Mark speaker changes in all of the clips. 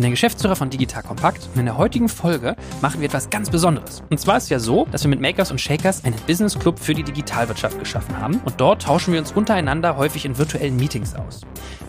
Speaker 1: Bin der Geschäftsführer von Digital Compact und in der heutigen Folge machen wir etwas ganz Besonderes. Und zwar ist es ja so, dass wir mit Makers und Shakers einen Business Club für die Digitalwirtschaft geschaffen haben und dort tauschen wir uns untereinander häufig in virtuellen Meetings aus.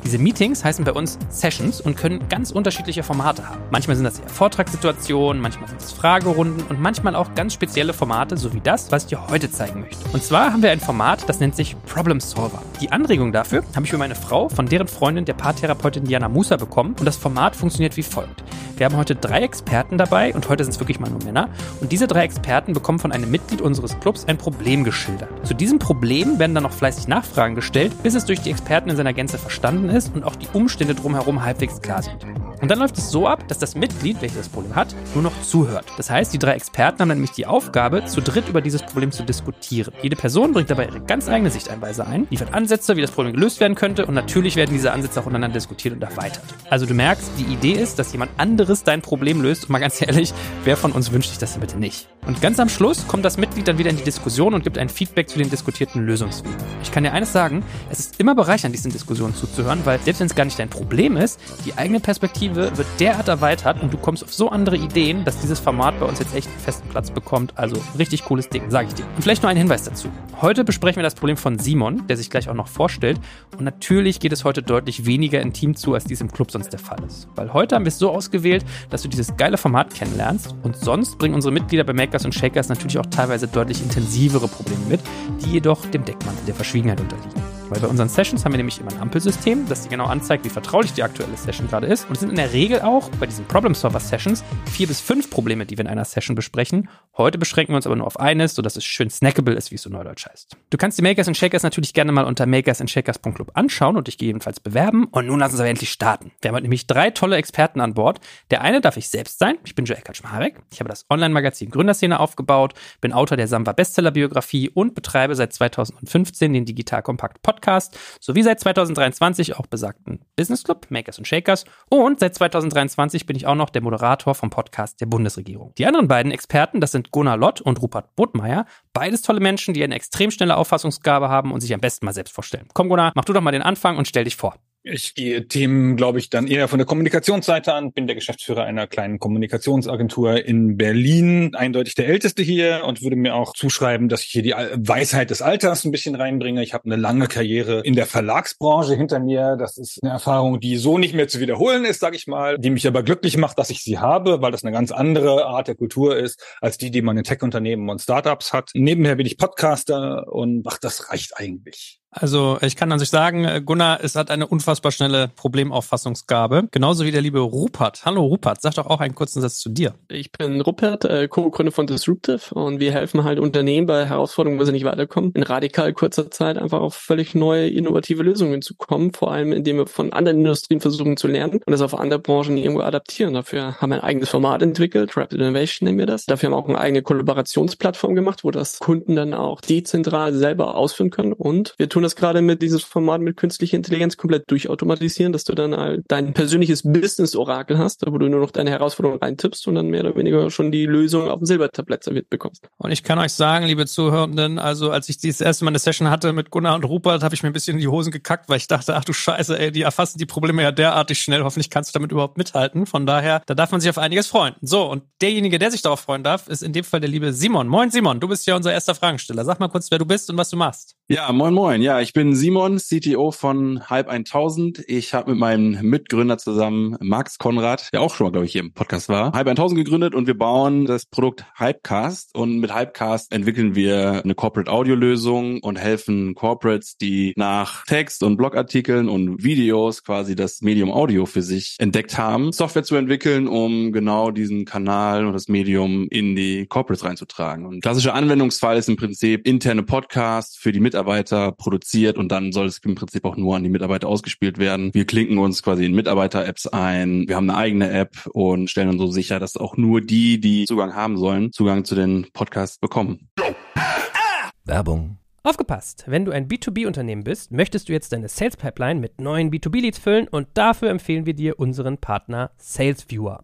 Speaker 1: Diese Meetings heißen bei uns Sessions und können ganz unterschiedliche Formate haben. Manchmal sind das eher Vortragssituationen, manchmal sind es Fragerunden und manchmal auch ganz spezielle Formate, so wie das, was ich dir heute zeigen möchte. Und zwar haben wir ein Format, das nennt sich Problem Solver. Die Anregung dafür habe ich für meine Frau von deren Freundin, der Paartherapeutin Diana Musa, bekommen und das Format funktioniert wie folgt. Wir haben heute drei Experten dabei und heute sind es wirklich mal nur Männer. Und diese drei Experten bekommen von einem Mitglied unseres Clubs ein Problem geschildert. Zu diesem Problem werden dann noch fleißig Nachfragen gestellt, bis es durch die Experten in seiner Gänze verstanden ist und auch die Umstände drumherum halbwegs klar sind. Und dann läuft es so ab, dass das Mitglied, welches das Problem hat, nur noch zuhört. Das heißt, die drei Experten haben nämlich die Aufgabe, zu dritt über dieses Problem zu diskutieren. Jede Person bringt dabei ihre ganz eigene Sichteinweise ein, liefert Ansätze, wie das Problem gelöst werden könnte und natürlich werden diese Ansätze auch untereinander diskutiert und erweitert. Also du merkst, die Idee ist, dass jemand anderes dein Problem löst und mal ganz ehrlich, wer von uns wünscht sich das denn bitte nicht? Und ganz am Schluss kommt das Mitglied dann wieder in die Diskussion und gibt ein Feedback zu den diskutierten Lösungswegen. Ich kann dir eines sagen, es ist immer bereichernd, diesen Diskussionen zuzuhören, weil selbst wenn es gar nicht dein Problem ist, die eigene Perspektive wird derart erweitert und du kommst auf so andere Ideen, dass dieses Format bei uns jetzt echt einen festen Platz bekommt. Also richtig cooles Ding, sage ich dir. Und vielleicht noch ein Hinweis dazu. Heute besprechen wir das Problem von Simon, der sich gleich auch noch vorstellt. Und natürlich geht es heute deutlich weniger intim zu, als dies im Club sonst der Fall ist. Weil heute haben wir es so ausgewählt, dass du dieses geile Format kennenlernst und sonst bringen unsere Mitglieder bei Makers und Shakers natürlich auch teilweise deutlich intensivere Probleme mit, die jedoch dem Deckmantel der Verschwiegenheit unterliegen. Weil bei unseren Sessions haben wir nämlich immer ein Ampelsystem, das dir genau anzeigt, wie vertraulich die aktuelle Session gerade ist. Und es sind in der Regel auch bei diesen Problem Solver Sessions vier bis fünf Probleme, die wir in einer Session besprechen. Heute beschränken wir uns aber nur auf eines, sodass es schön snackable ist, wie es so neudeutsch heißt. Du kannst die Makers and Shakers natürlich gerne mal unter makersandshakers.club anschauen und dich gegebenenfalls bewerben. Und nun lass uns aber endlich starten. Wir haben heute nämlich drei tolle Experten an Bord. Der eine darf ich selbst sein. Ich bin Joel Kaczmarek. Ich habe das Online-Magazin Gründerszene aufgebaut, bin Autor der Samba Bestseller-Biografie und betreibe seit 2015 den Digital Kompakt Podcast Podcast sowie seit 2023 auch besagten Business Club, Makers und Shakers. Und seit 2023 bin ich auch noch der Moderator vom Podcast der Bundesregierung. Die anderen beiden Experten, das sind Gunnar Lott und Rupert Bodmeier. Beides tolle Menschen, die eine extrem schnelle Auffassungsgabe haben und sich am besten mal selbst vorstellen. Komm, Gunnar, mach du doch mal den Anfang und stell dich vor.
Speaker 2: Ich gehe Themen, glaube ich, dann eher von der Kommunikationsseite an, bin der Geschäftsführer einer kleinen Kommunikationsagentur in Berlin, eindeutig der Älteste hier und würde mir auch zuschreiben, dass ich hier die Weisheit des Alters ein bisschen reinbringe. Ich habe eine lange Karriere in der Verlagsbranche hinter mir. Das ist eine Erfahrung, die so nicht mehr zu wiederholen ist, sage ich mal, die mich aber glücklich macht, dass ich sie habe, weil das eine ganz andere Art der Kultur ist, als die, die man in Tech-Unternehmen und Startups hat. Nebenher bin ich Podcaster und ach, das reicht eigentlich.
Speaker 1: Also ich kann an sich sagen, äh, Gunnar, es hat eine unfassbar schnelle Problemauffassungsgabe. Genauso wie der liebe Rupert. Hallo Rupert, sag doch auch einen kurzen Satz zu dir.
Speaker 3: Ich bin Rupert, äh, Co-Gründer von Disruptive und wir helfen halt Unternehmen bei Herausforderungen, wo sie nicht weiterkommen, in radikal kurzer Zeit einfach auf völlig neue, innovative Lösungen zu kommen, vor allem indem wir von anderen Industrien versuchen zu lernen und das auf andere Branchen irgendwo adaptieren. Dafür haben wir ein eigenes Format entwickelt, Rapid Innovation nennen wir das. Dafür haben wir auch eine eigene Kollaborationsplattform gemacht, wo das Kunden dann auch dezentral selber ausführen können und wir tun tun das gerade mit dieses Format mit künstlicher Intelligenz komplett durchautomatisieren, dass du dann dein persönliches Business-Orakel hast, wo du nur noch deine Herausforderung reintippst und dann mehr oder weniger schon die Lösung auf dem Silbertablett serviert bekommst.
Speaker 1: Und ich kann euch sagen, liebe Zuhörenden, also als ich das erste Mal eine Session hatte mit Gunnar und Rupert, habe ich mir ein bisschen in die Hosen gekackt, weil ich dachte, ach du Scheiße, ey, die erfassen die Probleme ja derartig schnell. Hoffentlich kannst du damit überhaupt mithalten. Von daher, da darf man sich auf einiges freuen. So, und derjenige, der sich darauf freuen darf, ist in dem Fall der liebe Simon. Moin Simon, du bist ja unser erster Fragensteller. Sag mal kurz, wer du bist und was du machst.
Speaker 4: Ja, moin moin. Ja, ich bin Simon, CTO von Hype 1000. Ich habe mit meinem Mitgründer zusammen, Max Konrad, der auch schon mal, glaube ich, hier im Podcast war, Hype 1000 gegründet und wir bauen das Produkt Hypecast. Und mit Hypecast entwickeln wir eine Corporate Audio Lösung und helfen Corporates, die nach Text und Blogartikeln und Videos quasi das Medium Audio für sich entdeckt haben, Software zu entwickeln, um genau diesen Kanal und das Medium in die Corporates reinzutragen. Und klassischer Anwendungsfall ist im Prinzip interne Podcasts für die Mitarbeiter Mitarbeiter produziert und dann soll es im Prinzip auch nur an die Mitarbeiter ausgespielt werden. Wir klinken uns quasi in Mitarbeiter-Apps ein. Wir haben eine eigene App und stellen uns so sicher, dass auch nur die, die Zugang haben sollen, Zugang zu den Podcasts bekommen.
Speaker 5: Werbung
Speaker 1: Aufgepasst! Wenn du ein B2B-Unternehmen bist, möchtest du jetzt deine Sales Pipeline mit neuen B2B-Leads füllen und dafür empfehlen wir dir unseren Partner SalesViewer.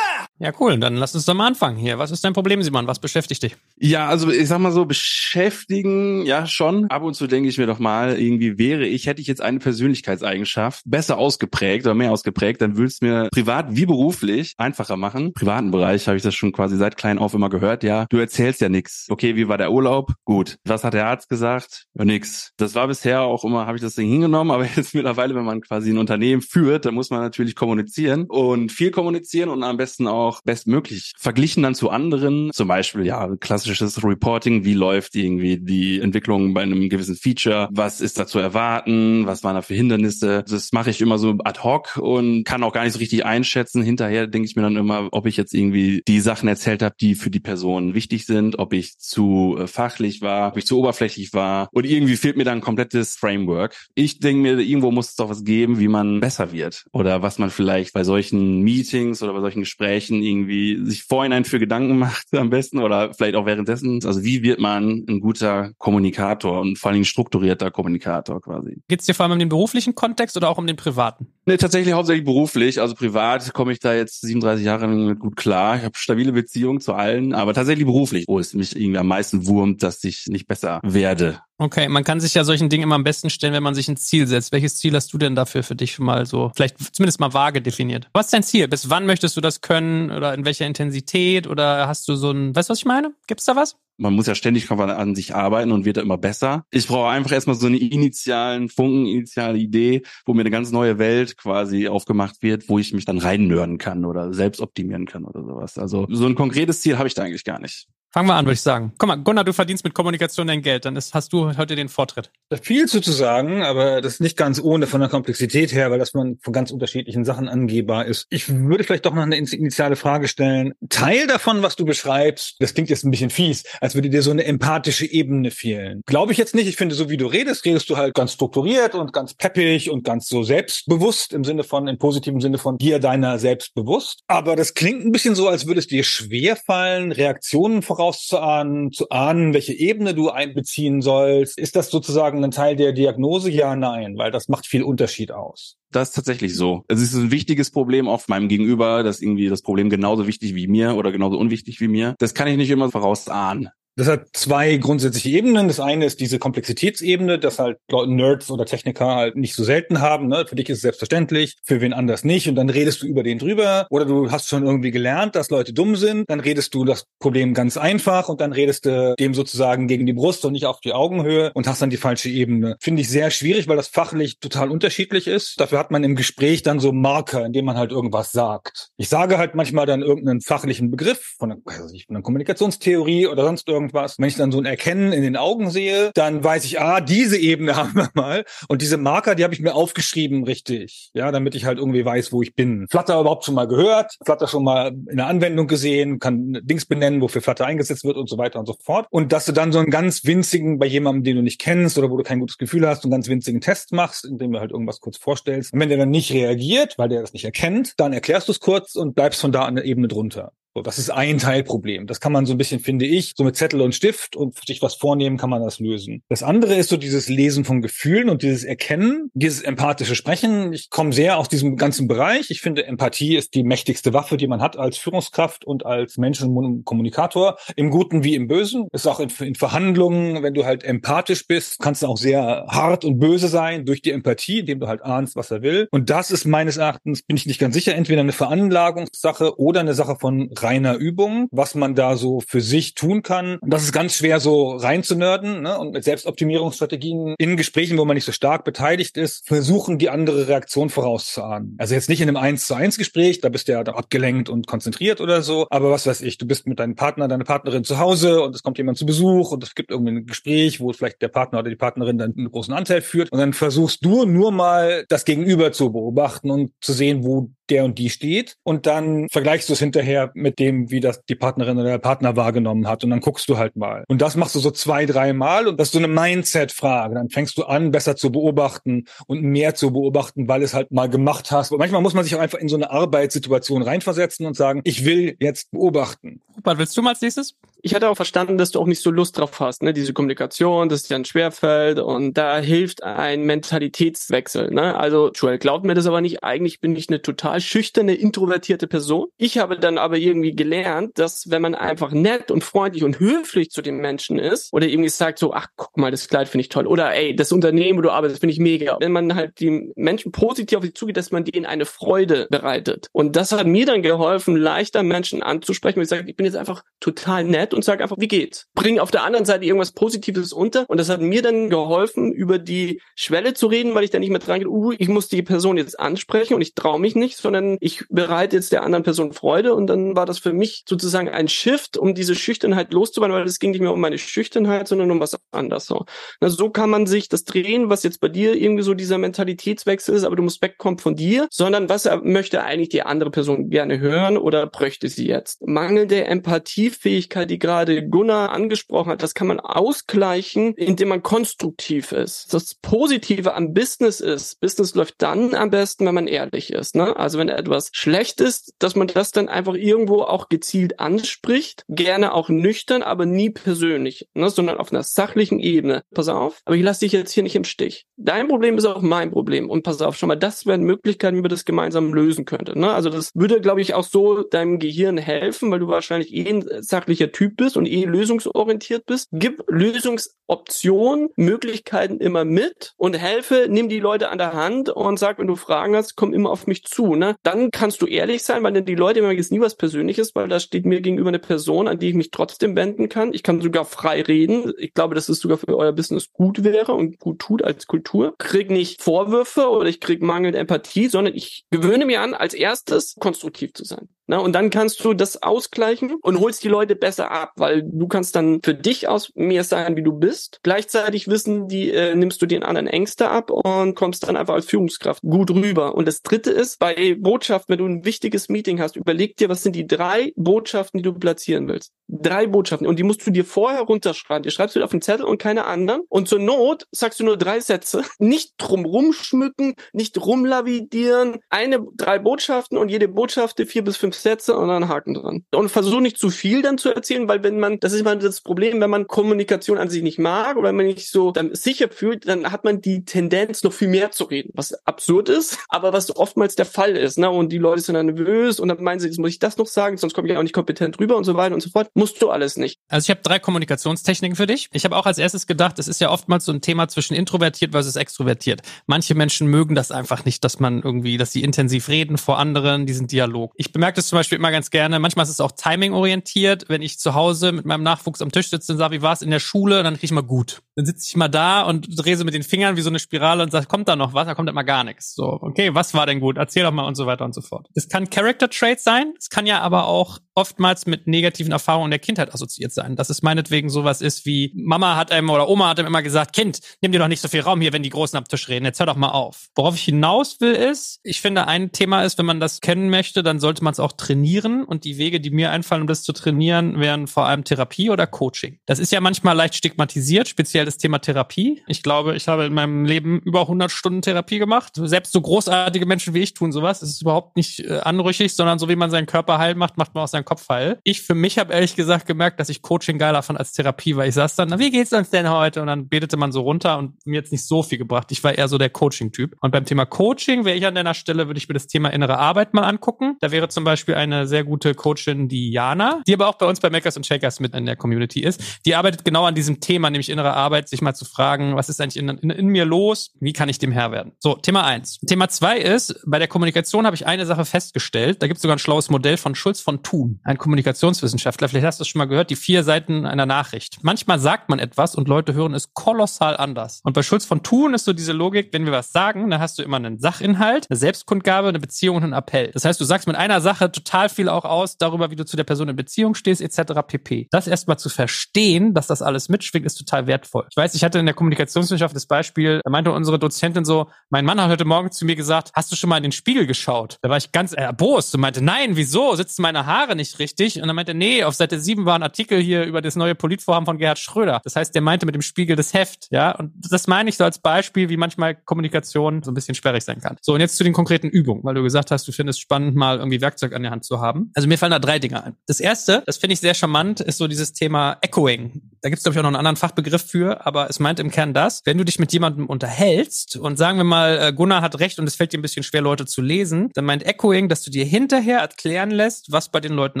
Speaker 1: Ja, cool. Dann lass uns doch mal anfangen hier. Was ist dein Problem, Simon? Was beschäftigt dich?
Speaker 4: Ja, also ich sag mal so, beschäftigen, ja schon. Ab und zu denke ich mir doch mal, irgendwie wäre ich, hätte ich jetzt eine Persönlichkeitseigenschaft besser ausgeprägt oder mehr ausgeprägt, dann würde es mir privat wie beruflich einfacher machen. Im privaten Bereich habe ich das schon quasi seit klein auf immer gehört. Ja, du erzählst ja nichts. Okay, wie war der Urlaub? Gut. Was hat der Arzt gesagt? Ja, nix. Das war bisher auch immer, habe ich das Ding hingenommen, aber jetzt mittlerweile, wenn man quasi ein Unternehmen führt, dann muss man natürlich kommunizieren und viel kommunizieren und am besten auch auch bestmöglich verglichen dann zu anderen. Zum Beispiel, ja, klassisches Reporting. Wie läuft irgendwie die Entwicklung bei einem gewissen Feature? Was ist da zu erwarten? Was waren da für Hindernisse? Das mache ich immer so ad hoc und kann auch gar nicht so richtig einschätzen. Hinterher denke ich mir dann immer, ob ich jetzt irgendwie die Sachen erzählt habe, die für die Person wichtig sind, ob ich zu äh, fachlich war, ob ich zu oberflächlich war. Und irgendwie fehlt mir dann ein komplettes Framework. Ich denke mir, irgendwo muss es doch was geben, wie man besser wird. Oder was man vielleicht bei solchen Meetings oder bei solchen Gesprächen irgendwie sich vorhinein für Gedanken macht am besten oder vielleicht auch währenddessen. Also wie wird man ein guter Kommunikator und vor allem strukturierter Kommunikator quasi?
Speaker 1: Geht es dir vor allem um den beruflichen Kontext oder auch um den privaten?
Speaker 4: Nee, tatsächlich hauptsächlich beruflich. Also privat komme ich da jetzt 37 Jahre mit gut klar. Ich habe stabile Beziehungen zu allen, aber tatsächlich beruflich, wo es mich irgendwie am meisten wurmt, dass ich nicht besser werde.
Speaker 1: Okay, man kann sich ja solchen Dingen immer am besten stellen, wenn man sich ein Ziel setzt. Welches Ziel hast du denn dafür für dich mal so, vielleicht zumindest mal vage definiert? Was ist dein Ziel? Bis wann möchtest du das können oder in welcher Intensität oder hast du so ein, weißt du, was ich meine? Gibt's da was?
Speaker 4: Man muss ja ständig an sich arbeiten und wird da immer besser. Ich brauche einfach erstmal so eine initialen Funken, initiale Idee, wo mir eine ganz neue Welt quasi aufgemacht wird, wo ich mich dann reinnörden kann oder selbst optimieren kann oder sowas. Also so ein konkretes Ziel habe ich da eigentlich gar nicht.
Speaker 1: Fangen wir an, würde ich sagen. Guck mal, Gunnar, du verdienst mit Kommunikation dein Geld. Dann ist, hast du heute den Vortritt.
Speaker 2: Da viel zu, zu sagen, aber das nicht ganz ohne von der Komplexität her, weil das man von ganz unterschiedlichen Sachen angehbar ist. Ich würde vielleicht doch noch eine initiale Frage stellen. Teil davon, was du beschreibst, das klingt jetzt ein bisschen fies, als würde dir so eine empathische Ebene fehlen. Glaube ich jetzt nicht. Ich finde, so wie du redest, redest du halt ganz strukturiert und ganz peppig und ganz so selbstbewusst im Sinne von, im positiven Sinne von dir deiner selbstbewusst. Aber das klingt ein bisschen so, als würde es dir schwerfallen, Reaktionen voraus vorauszuahnen, zu ahnen, welche Ebene du einbeziehen sollst? Ist das sozusagen ein Teil der Diagnose? Ja, nein, weil das macht viel Unterschied aus.
Speaker 4: Das ist tatsächlich so. Es ist ein wichtiges Problem auf meinem Gegenüber, dass irgendwie das Problem genauso wichtig wie mir oder genauso unwichtig wie mir. Das kann ich nicht immer vorausahnen.
Speaker 2: Das hat zwei grundsätzliche Ebenen. Das eine ist diese Komplexitätsebene, dass halt Nerds oder Techniker halt nicht so selten haben. Ne? Für dich ist es selbstverständlich, für wen anders nicht. Und dann redest du über den drüber. Oder du hast schon irgendwie gelernt, dass Leute dumm sind. Dann redest du das Problem ganz einfach und dann redest du dem sozusagen gegen die Brust und nicht auf die Augenhöhe und hast dann die falsche Ebene. Finde ich sehr schwierig, weil das fachlich total unterschiedlich ist. Dafür hat man im Gespräch dann so Marker, indem man halt irgendwas sagt. Ich sage halt manchmal dann irgendeinen fachlichen Begriff von einer, von einer Kommunikationstheorie oder sonst irgendwas irgendwas. Wenn ich dann so ein Erkennen in den Augen sehe, dann weiß ich, ah, diese Ebene haben wir mal. Und diese Marker, die habe ich mir aufgeschrieben, richtig. Ja, damit ich halt irgendwie weiß, wo ich bin. Flutter überhaupt schon mal gehört, Flutter schon mal in der Anwendung gesehen, kann Dings benennen, wofür Flutter eingesetzt wird und so weiter und so fort. Und dass du dann so einen ganz winzigen, bei jemandem, den du nicht kennst oder wo du kein gutes Gefühl hast, einen ganz winzigen Test machst, indem du halt irgendwas kurz vorstellst. Und wenn der dann nicht reagiert, weil der das nicht erkennt, dann erklärst du es kurz und bleibst von da an der Ebene drunter. So, das ist ein Teilproblem. Das kann man so ein bisschen, finde ich, so mit Zettel und Stift und sich was vornehmen, kann man das lösen. Das andere ist so dieses Lesen von Gefühlen und dieses Erkennen, dieses empathische Sprechen. Ich komme sehr aus diesem ganzen Bereich. Ich finde, Empathie ist die mächtigste Waffe, die man hat als Führungskraft und als Menschen- und Kommunikator, im Guten wie im Bösen. Ist auch in, in Verhandlungen, wenn du halt empathisch bist, kannst du auch sehr hart und böse sein durch die Empathie, indem du halt ahnst, was er will. Und das ist meines Erachtens, bin ich nicht ganz sicher, entweder eine Veranlagungssache oder eine Sache von reiner Übung, was man da so für sich tun kann. Und das ist ganz schwer so reinzunörden ne? und mit Selbstoptimierungsstrategien in Gesprächen, wo man nicht so stark beteiligt ist, versuchen die andere Reaktion vorauszuahnen. Also jetzt nicht in einem eins zu eins Gespräch, da bist du ja abgelenkt und konzentriert oder so, aber was weiß ich, du bist mit deinem Partner, deiner Partnerin zu Hause und es kommt jemand zu Besuch und es gibt irgendwie ein Gespräch, wo vielleicht der Partner oder die Partnerin dann einen großen Anteil führt und dann versuchst du nur mal das Gegenüber zu beobachten und zu sehen, wo der und die steht und dann vergleichst du es hinterher mit dem, wie das die Partnerin oder der Partner wahrgenommen hat und dann guckst du halt mal. Und das machst du so zwei, drei Mal und das ist so eine Mindset-Frage. Dann fängst du an, besser zu beobachten und mehr zu beobachten, weil es halt mal gemacht hast. Und manchmal muss man sich auch einfach in so eine Arbeitssituation reinversetzen und sagen, ich will jetzt beobachten.
Speaker 1: Rupert, willst du mal als nächstes?
Speaker 3: Ich hatte auch verstanden, dass du auch nicht so Lust drauf hast, ne? Diese Kommunikation, dass dir dann schwerfällt und da hilft ein Mentalitätswechsel, ne? Also Joel glaubt mir das aber nicht. Eigentlich bin ich eine total schüchterne, introvertierte Person. Ich habe dann aber irgendwie gelernt, dass wenn man einfach nett und freundlich und höflich zu den Menschen ist oder irgendwie sagt so, ach guck mal, das Kleid finde ich toll oder ey, das Unternehmen, wo du arbeitest, finde ich mega. Wenn man halt die Menschen positiv auf sie zugeht, dass man denen eine Freude bereitet. Und das hat mir dann geholfen, leichter Menschen anzusprechen, weil ich sage, ich bin jetzt einfach total nett und sage einfach, wie geht's? Bring auf der anderen Seite irgendwas Positives unter. Und das hat mir dann geholfen, über die Schwelle zu reden, weil ich da nicht mehr dran gehe, uh, ich muss die Person jetzt ansprechen und ich traue mich nicht, sondern ich bereite jetzt der anderen Person Freude. Und dann war das für mich sozusagen ein Shift, um diese Schüchternheit loszuwerden, weil es ging nicht mehr um meine Schüchternheit, sondern um was anderes. So. Also so kann man sich das drehen, was jetzt bei dir irgendwie so dieser Mentalitätswechsel ist, aber du musst wegkommen von dir, sondern was möchte eigentlich die andere Person gerne hören oder bräuchte sie jetzt? Mangelnde Empathiefähigkeit, die gerade Gunnar angesprochen hat, das kann man ausgleichen, indem man konstruktiv ist. Das Positive am Business ist, Business läuft dann am besten, wenn man ehrlich ist. Ne? Also wenn etwas schlecht ist, dass man das dann einfach irgendwo auch gezielt anspricht, gerne auch nüchtern, aber nie persönlich, ne? sondern auf einer sachlichen Ebene. Pass auf, aber ich lasse dich jetzt hier nicht im Stich. Dein Problem ist auch mein Problem. Und pass auf, schon mal, das wären Möglichkeiten, wie wir das gemeinsam lösen könnten. Ne? Also das würde, glaube ich, auch so deinem Gehirn helfen, weil du wahrscheinlich eh ein sachlicher Typ bist und eh lösungsorientiert bist. Gib Lösungsoptionen, Möglichkeiten immer mit und helfe, nimm die Leute an der Hand und sag, wenn du Fragen hast, komm immer auf mich zu. Ne? Dann kannst du ehrlich sein, weil die Leute immer jetzt nie was Persönliches, weil da steht mir gegenüber eine Person, an die ich mich trotzdem wenden kann. Ich kann sogar frei reden. Ich glaube, dass es sogar für euer Business gut wäre und gut tut als Kultur. Krieg nicht Vorwürfe oder ich krieg mangelnde Empathie, sondern ich gewöhne mir an, als erstes konstruktiv zu sein. Na, und dann kannst du das ausgleichen und holst die Leute besser ab, weil du kannst dann für dich aus mehr sein, wie du bist. Gleichzeitig wissen die, äh, nimmst du den anderen Ängste ab und kommst dann einfach als Führungskraft gut rüber. Und das dritte ist, bei Botschaften, wenn du ein wichtiges Meeting hast, überleg dir, was sind die drei Botschaften, die du platzieren willst. Drei Botschaften. Und die musst du dir vorher runterschreiben. Die schreibst du auf den Zettel und keine anderen. Und zur Not sagst du nur drei Sätze. Nicht drumrum schmücken, nicht rumlavidieren. Eine, drei Botschaften und jede Botschaft vier bis fünf Sätze und dann Haken dran. Und versuch nicht zu viel dann zu erzählen, weil wenn man, das ist immer das Problem, wenn man Kommunikation an sich nicht mag oder wenn man nicht so dann sicher fühlt, dann hat man die Tendenz, noch viel mehr zu reden, was absurd ist, aber was oftmals der Fall ist. Ne? Und die Leute sind dann nervös und dann meinen sie, jetzt muss ich das noch sagen, sonst komme ich auch nicht kompetent rüber und so weiter und so fort. Musst du alles nicht.
Speaker 1: Also ich habe drei Kommunikationstechniken für dich. Ich habe auch als erstes gedacht, es ist ja oftmals so ein Thema zwischen introvertiert versus extrovertiert. Manche Menschen mögen das einfach nicht, dass man irgendwie, dass sie intensiv reden vor anderen, diesen Dialog. Ich bemerke das zum Beispiel immer ganz gerne. Manchmal ist es auch timing-orientiert. Wenn ich zu Hause mit meinem Nachwuchs am Tisch sitze und sage, wie war es in der Schule, dann kriege ich mal gut. Dann sitze ich mal da und drehe so mit den Fingern wie so eine Spirale und sage, kommt da noch was? Da kommt immer gar nichts. So, okay, was war denn gut? Erzähl doch mal und so weiter und so fort. Das kann Character Traits sein. Es kann ja aber auch oftmals mit negativen Erfahrungen der Kindheit assoziiert sein. Dass es meinetwegen sowas ist wie Mama hat einem oder Oma hat einem immer gesagt, Kind, nimm dir doch nicht so viel Raum hier, wenn die Großen am Tisch reden. Jetzt hör doch mal auf. Worauf ich hinaus will ist, ich finde ein Thema ist, wenn man das kennen möchte, dann sollte man es auch trainieren und die Wege, die mir einfallen, um das zu trainieren, wären vor allem Therapie oder Coaching. Das ist ja manchmal leicht stigmatisiert, speziell das Thema Therapie. Ich glaube, ich habe in meinem Leben über 100 Stunden Therapie gemacht. Selbst so großartige Menschen wie ich tun sowas. Es ist überhaupt nicht äh, anrüchig, sondern so wie man seinen Körper heil macht, macht man auch seinen Kopf heil. Ich für mich habe ehrlich gesagt gemerkt, dass ich Coaching geiler fand als Therapie, weil ich saß dann, na, wie geht's uns denn heute? Und dann betete man so runter und mir jetzt nicht so viel gebracht. Ich war eher so der Coaching-Typ. Und beim Thema Coaching wäre ich an deiner Stelle, würde ich mir das Thema innere Arbeit mal angucken. Da wäre zum Beispiel Beispiel eine sehr gute Coachin, die Jana, die aber auch bei uns bei Makers und Shakers mit in der Community ist. Die arbeitet genau an diesem Thema, nämlich innere Arbeit, sich mal zu fragen, was ist eigentlich in, in, in mir los? Wie kann ich dem Herr werden? So, Thema eins. Thema zwei ist, bei der Kommunikation habe ich eine Sache festgestellt. Da gibt es sogar ein schlaues Modell von Schulz von Thun, ein Kommunikationswissenschaftler. Vielleicht hast du es schon mal gehört, die vier Seiten einer Nachricht. Manchmal sagt man etwas und Leute hören es kolossal anders. Und bei Schulz von Thun ist so diese Logik, wenn wir was sagen, dann hast du immer einen Sachinhalt, eine Selbstkundgabe, eine Beziehung und einen Appell. Das heißt, du sagst mit einer Sache total viel auch aus darüber, wie du zu der Person in Beziehung stehst, etc. pp. Das erstmal zu verstehen, dass das alles mitschwingt, ist total wertvoll. Ich weiß, ich hatte in der Kommunikationswissenschaft das Beispiel, da meinte unsere Dozentin so, mein Mann hat heute Morgen zu mir gesagt, hast du schon mal in den Spiegel geschaut? Da war ich ganz erbost und meinte, nein, wieso? Sitzen meine Haare nicht richtig? Und dann meinte, nee, auf Seite 7 war ein Artikel hier über das neue Politvorhaben von Gerhard Schröder. Das heißt, der meinte mit dem Spiegel das Heft, ja. Und das meine ich so als Beispiel, wie manchmal Kommunikation so ein bisschen sperrig sein kann. So, und jetzt zu den konkreten Übungen, weil du gesagt hast, du findest spannend, mal irgendwie Werkzeug an der Hand zu haben. Also mir fallen da drei Dinge ein. Das erste, das finde ich sehr charmant, ist so dieses Thema Echoing. Da gibt es, glaube ich, auch noch einen anderen Fachbegriff für, aber es meint im Kern das, wenn du dich mit jemandem unterhältst und sagen wir mal, äh, Gunnar hat recht und es fällt dir ein bisschen schwer, Leute zu lesen, dann meint Echoing, dass du dir hinterher erklären lässt, was bei den Leuten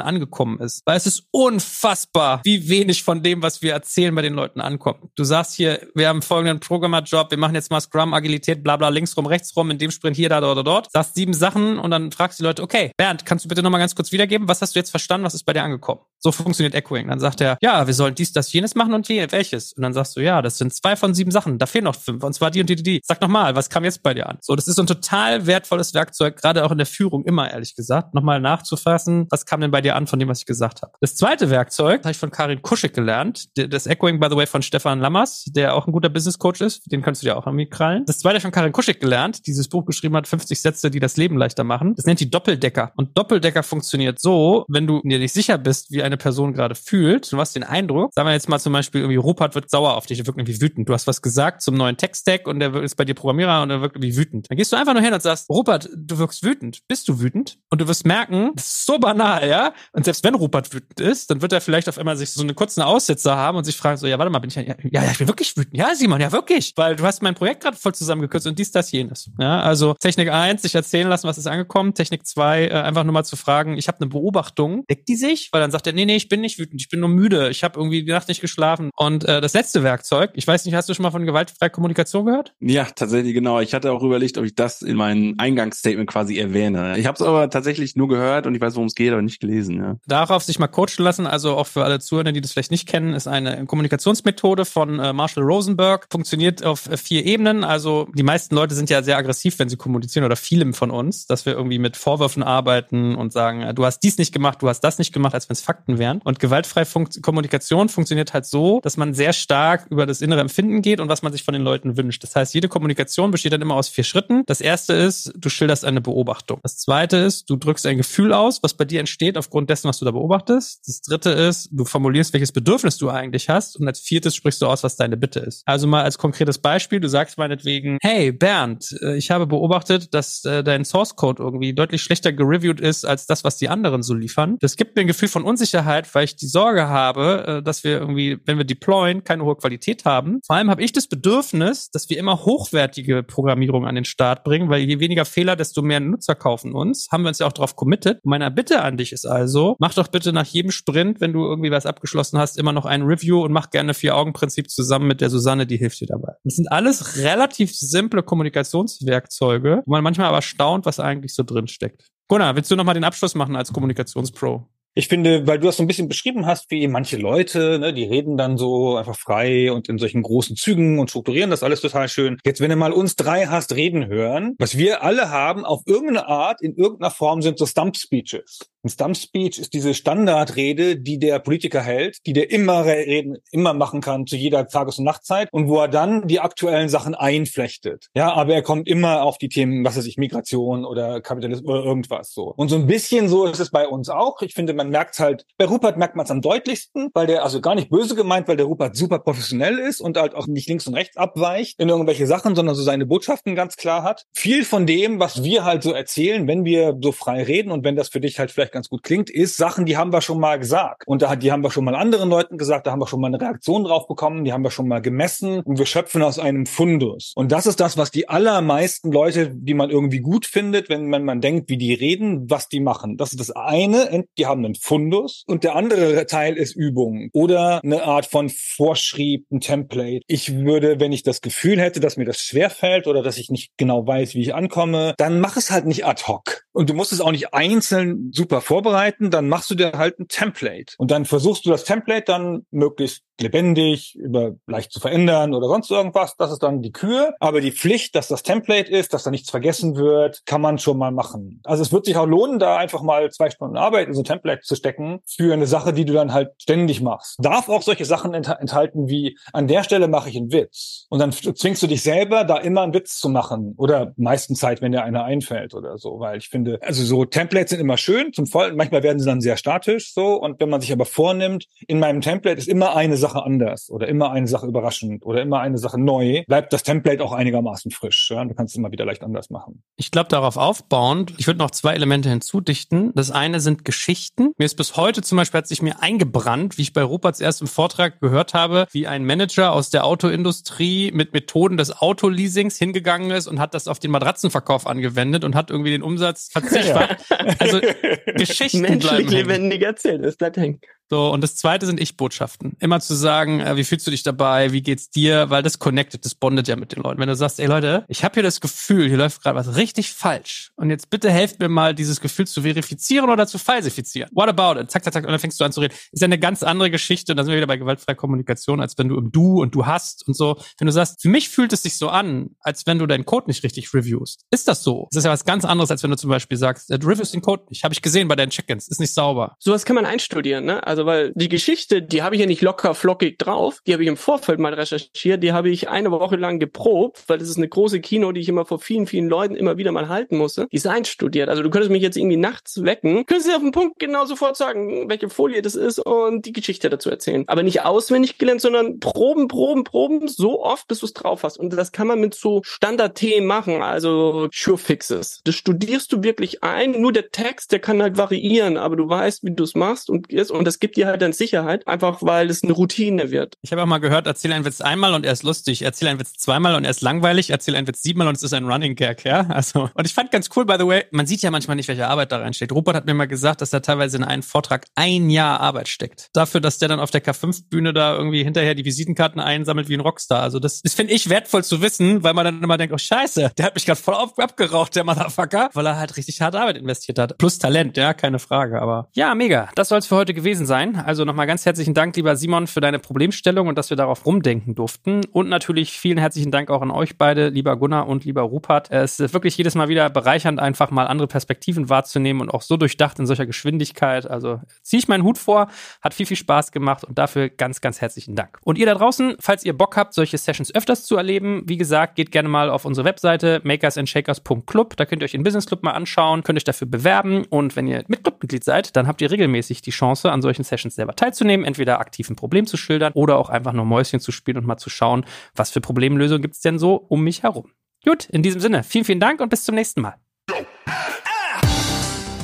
Speaker 1: angekommen ist. Weil es ist unfassbar, wie wenig von dem, was wir erzählen, bei den Leuten ankommt. Du sagst hier, wir haben folgenden Programmerjob, wir machen jetzt mal Scrum, Agilität, bla bla, links rum, rechts rum, in dem Sprint hier, da, dort, dort, dort. Sagst sieben Sachen und dann fragst die Leute, okay, Bernd, kannst du bitte nochmal ganz kurz wiedergeben, was hast du jetzt verstanden, was ist bei dir angekommen? So funktioniert Echoing. Dann sagt er, ja, wir sollen dies, das, jenes machen und je, welches? Und dann sagst du, ja, das sind zwei von sieben Sachen, da fehlen noch fünf, und zwar die und die, die, die. Sag nochmal, was kam jetzt bei dir an? So, das ist so ein total wertvolles Werkzeug, gerade auch in der Führung immer, ehrlich gesagt, nochmal nachzufassen, was kam denn bei dir an von dem, was ich gesagt habe. Das zweite Werkzeug habe ich von Karin Kuschig gelernt, das Echoing, by the way, von Stefan Lammers, der auch ein guter Business Coach ist, den kannst du dir auch irgendwie krallen. Das zweite von Karin Kuschig gelernt, dieses Buch geschrieben hat, 50 Sätze, die das Leben leichter machen. Das nennt die Doppeldecker. Und Doppeldecker funktioniert so, wenn du dir nicht sicher bist, wie eine Person gerade fühlt, du hast den Eindruck, sagen wir jetzt mal zum Beispiel irgendwie, Rupert wird sauer auf dich, der wirkt irgendwie wütend. Du hast was gesagt zum neuen Tech-Stack und der ist bei dir Programmierer und der wirkt irgendwie wütend. Dann gehst du einfach nur hin und sagst, Rupert, du wirkst wütend. Bist du wütend? Und du wirst merken, das ist so banal, ja? Und selbst wenn Rupert wütend ist, dann wird er vielleicht auf einmal sich so eine kurzen Aussetzer haben und sich fragen so, ja, warte mal, bin ich ja, ja, ja, ich bin wirklich wütend. Ja, Simon, ja, wirklich. Weil du hast mein Projekt gerade voll zusammengekürzt und dies, das, jenes. Ja, also Technik eins, sich erzählen lassen, was ist angekommen. Technik zwei, äh, einfach nur mal zu fragen, ich habe eine Beobachtung, deckt die sich? Weil dann sagt er, nee, nee, ich bin nicht wütend, ich bin nur müde, ich habe irgendwie die Nacht nicht geschlafen. Und äh, das letzte Werkzeug, ich weiß nicht, hast du schon mal von gewaltfreier Kommunikation gehört?
Speaker 4: Ja, tatsächlich genau. Ich hatte auch überlegt, ob ich das in meinem Eingangsstatement quasi erwähne. Ich habe es aber tatsächlich nur gehört und ich weiß, worum es geht, aber nicht gelesen. Ja.
Speaker 1: Darauf sich mal coachen lassen, also auch für alle Zuhörer, die das vielleicht nicht kennen, ist eine Kommunikationsmethode von äh, Marshall Rosenberg, funktioniert auf äh, vier Ebenen. Also die meisten Leute sind ja sehr aggressiv, wenn sie kommunizieren oder viele von uns, dass wir irgendwie mit Vorwürfen arbeiten und sagen, äh, du hast dies nicht gemacht, du hast das nicht gemacht, als wenn es Fakten wären. Und gewaltfreie Funkt Kommunikation funktioniert halt so, dass man sehr stark über das innere Empfinden geht und was man sich von den Leuten wünscht. Das heißt, jede Kommunikation besteht dann immer aus vier Schritten. Das erste ist, du schilderst eine Beobachtung. Das zweite ist, du drückst ein Gefühl aus, was bei dir entsteht aufgrund dessen, was du da beobachtest. Das dritte ist, du formulierst, welches Bedürfnis du eigentlich hast. Und als viertes sprichst du aus, was deine Bitte ist. Also mal als konkretes Beispiel, du sagst meinetwegen, hey Bernd, äh, ich habe beobachtet, dass äh, dein Source Code irgendwie deutlich schlechter gereviewt ist als das, was die anderen so liefern. Das gibt mir ein Gefühl von Unsicherheit, weil ich die Sorge habe, äh, dass wir irgendwie, wenn wir deployen, keine hohe Qualität haben. Vor allem habe ich das Bedürfnis, dass wir immer hochwertige Programmierung an den Start bringen, weil je weniger Fehler, desto mehr Nutzer kaufen uns. Haben wir uns ja auch darauf committed. Meine Bitte an dich ist also, mach doch bitte nach jedem Sprint, wenn du irgendwie was abgeschlossen hast, immer noch ein Review und mach gerne Vier-Augen-Prinzip zusammen mit der Susanne, die hilft dir dabei. Das sind alles relativ simple Kommunikationswerkzeuge, wo man manchmal aber staunt, was eigentlich so drin steckt. Gunnar, willst du noch mal den Abschluss machen als Kommunikationspro?
Speaker 2: Ich finde, weil du das so ein bisschen beschrieben hast, wie manche Leute, ne, die reden dann so einfach frei und in solchen großen Zügen und strukturieren das alles total schön. Jetzt, wenn du mal uns drei hast reden hören, was wir alle haben, auf irgendeine Art, in irgendeiner Form sind so Stump Speeches. Ein Stump Speech ist diese Standardrede, die der Politiker hält, die der immer reden, immer machen kann zu jeder Tages- und Nachtzeit und wo er dann die aktuellen Sachen einflechtet. Ja, aber er kommt immer auf die Themen, was weiß ich, Migration oder Kapitalismus oder irgendwas so. Und so ein bisschen so ist es bei uns auch. Ich finde, man merkt halt, bei Rupert merkt man es am deutlichsten, weil der, also gar nicht böse gemeint, weil der Rupert super professionell ist und halt auch nicht links und rechts abweicht in irgendwelche Sachen, sondern so seine Botschaften ganz klar hat. Viel von dem, was wir halt so erzählen, wenn wir so frei reden und wenn das für dich halt vielleicht vielleicht ganz gut klingt, ist Sachen, die haben wir schon mal gesagt. Und da, die haben wir schon mal anderen Leuten gesagt, da haben wir schon mal eine Reaktion drauf bekommen, die haben wir schon mal gemessen und wir schöpfen aus einem Fundus. Und das ist das, was die allermeisten Leute, die man irgendwie gut findet, wenn man, man denkt, wie die reden, was die machen. Das ist das eine, die haben einen Fundus und der andere Teil ist Übung oder eine Art von Vorschrieb, ein Template. Ich würde, wenn ich das Gefühl hätte, dass mir das schwerfällt oder dass ich nicht genau weiß, wie ich ankomme, dann mach es halt nicht ad hoc. Und du musst es auch nicht einzeln super vorbereiten, dann machst du dir halt ein Template. Und dann versuchst du das Template dann möglichst lebendig, über leicht zu verändern oder sonst irgendwas. Das ist dann die Kür. Aber die Pflicht, dass das Template ist, dass da nichts vergessen wird, kann man schon mal machen. Also es wird sich auch lohnen, da einfach mal zwei Stunden Arbeit in so ein Template zu stecken für eine Sache, die du dann halt ständig machst. Darf auch solche Sachen enthalten wie, an der Stelle mache ich einen Witz. Und dann zwingst du dich selber, da immer einen Witz zu machen. Oder meisten Zeit, wenn dir einer einfällt oder so. Weil ich finde, also so Templates sind immer schön zum Voll. Manchmal werden sie dann sehr statisch so. Und wenn man sich aber vornimmt, in meinem Template ist immer eine Sache anders oder immer eine Sache überraschend oder immer eine Sache neu, bleibt das Template auch einigermaßen frisch. Ja? Du kannst es immer wieder leicht anders machen.
Speaker 1: Ich glaube, darauf aufbauend, ich würde noch zwei Elemente hinzudichten. Das eine sind Geschichten. Mir ist bis heute zum Beispiel, hat sich mir eingebrannt, wie ich bei Ruperts erst im Vortrag gehört habe, wie ein Manager aus der Autoindustrie mit Methoden des Autoleasings hingegangen ist und hat das auf den Matratzenverkauf angewendet und hat irgendwie den Umsatz verzichtet. Ja. Also Geschichten
Speaker 3: Menschlich bleiben lebendig erzählt, es bleibt hängen.
Speaker 1: So, und das zweite sind Ich-Botschaften. Immer zu sagen, äh, wie fühlst du dich dabei, wie geht's dir, weil das connected, das bondet ja mit den Leuten. Wenn du sagst, ey Leute, ich habe hier das Gefühl, hier läuft gerade was richtig falsch. Und jetzt bitte helft mir mal, dieses Gefühl zu verifizieren oder zu falsifizieren. What about it? Zack, zack, zack. Und dann fängst du an zu reden. Ist ja eine ganz andere Geschichte, und da sind wir wieder bei gewaltfreier Kommunikation, als wenn du im Du und du hast und so. Wenn du sagst, für mich fühlt es sich so an, als wenn du deinen Code nicht richtig reviewst. Ist das so? Das ist ja was ganz anderes, als wenn du zum Beispiel sagst, du reviewst den Code nicht. Habe ich gesehen bei deinen Check-ins. Ist nicht sauber.
Speaker 3: Sowas kann man einstudieren, ne? Also, weil die Geschichte Geschichte, die habe ich ja nicht locker flockig drauf. Die habe ich im Vorfeld mal recherchiert. Die habe ich eine Woche lang geprobt, weil das ist eine große Kino, die ich immer vor vielen, vielen Leuten immer wieder mal halten musste. Design studiert. Also du könntest mich jetzt irgendwie nachts wecken, könntest dir auf den Punkt genau sofort sagen, welche Folie das ist und die Geschichte dazu erzählen. Aber nicht auswendig gelernt, sondern proben, proben, proben, so oft, bis du es drauf hast. Und das kann man mit so Standardthemen machen, also Sure Fixes. Das studierst du wirklich ein. Nur der Text, der kann halt variieren, aber du weißt, wie du es machst und, und das gibt dir halt dann Sicherheit einfach weil es eine Routine wird.
Speaker 1: Ich habe auch mal gehört, erzähl einen Witz einmal und er ist lustig, erzähl einen Witz zweimal und er ist langweilig, erzähl einen Witz siebenmal und es ist ein Running Gag, ja? Also, und ich fand ganz cool, by the way, man sieht ja manchmal nicht, welche Arbeit da reinsteckt. Rupert hat mir mal gesagt, dass da teilweise in einen Vortrag ein Jahr Arbeit steckt. Dafür, dass der dann auf der K5-Bühne da irgendwie hinterher die Visitenkarten einsammelt wie ein Rockstar. Also das, das finde ich wertvoll zu wissen, weil man dann immer denkt, oh scheiße, der hat mich gerade voll auf, abgeraucht, der Motherfucker, weil er halt richtig hart Arbeit investiert hat. Plus Talent, ja, keine Frage. Aber ja, mega. Das soll es für heute gewesen sein. Also nochmal ganz herzlichen Dank, lieber Simon, für deine Problemstellung und dass wir darauf rumdenken durften. Und natürlich vielen herzlichen Dank auch an euch beide, lieber Gunnar und lieber Rupert. Es ist wirklich jedes Mal wieder bereichernd, einfach mal andere Perspektiven wahrzunehmen und auch so durchdacht in solcher Geschwindigkeit. Also ziehe ich meinen Hut vor, hat viel, viel Spaß gemacht und dafür ganz, ganz herzlichen Dank. Und ihr da draußen, falls ihr Bock habt, solche Sessions öfters zu erleben, wie gesagt, geht gerne mal auf unsere Webseite makersandshakers.club. Da könnt ihr euch den Business Club mal anschauen, könnt euch dafür bewerben und wenn ihr Mitglied seid, dann habt ihr regelmäßig die Chance, an solchen Sessions selber teilzunehmen, entweder aktiv ein Problem zu schildern oder auch einfach nur Mäuschen zu spielen und mal zu schauen, was für Problemlösungen gibt es denn so um mich herum. Gut, in diesem Sinne, vielen, vielen Dank und bis zum nächsten Mal.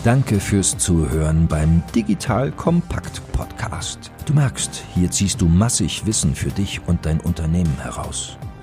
Speaker 5: Danke fürs Zuhören beim Digital Kompakt Podcast. Du merkst, hier ziehst du massig Wissen für dich und dein Unternehmen heraus.